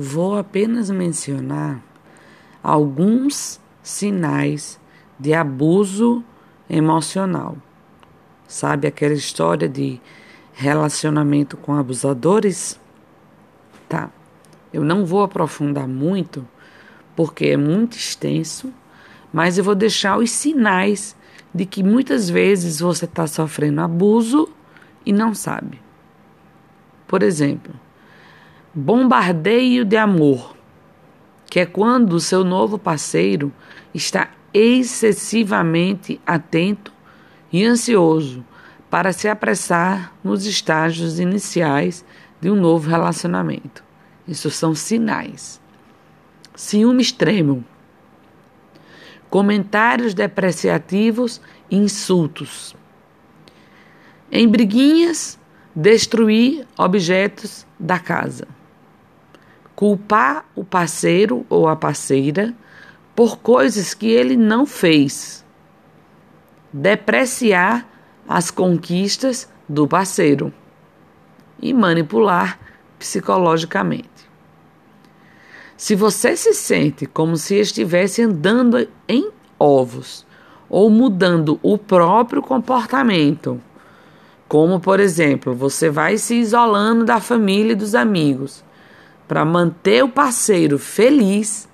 vou apenas mencionar alguns sinais de abuso emocional. Sabe aquela história de relacionamento com abusadores? Tá. Eu não vou aprofundar muito, porque é muito extenso, mas eu vou deixar os sinais de que muitas vezes você está sofrendo abuso e não sabe. Por exemplo, bombardeio de amor, que é quando o seu novo parceiro está excessivamente atento e ansioso para se apressar nos estágios iniciais de um novo relacionamento. Isso são sinais. Ciúme extremo. Comentários depreciativos e insultos. Em briguinhas, destruir objetos da casa. Culpar o parceiro ou a parceira por coisas que ele não fez. Depreciar as conquistas do parceiro e manipular psicologicamente. Se você se sente como se estivesse andando em ovos ou mudando o próprio comportamento, como por exemplo, você vai se isolando da família e dos amigos para manter o parceiro feliz,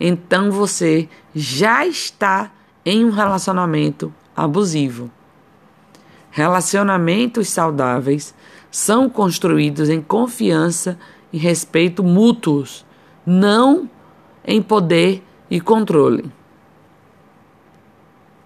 então você já está em um relacionamento abusivo. Relacionamentos saudáveis são construídos em confiança e respeito mútuos, não em poder e controle.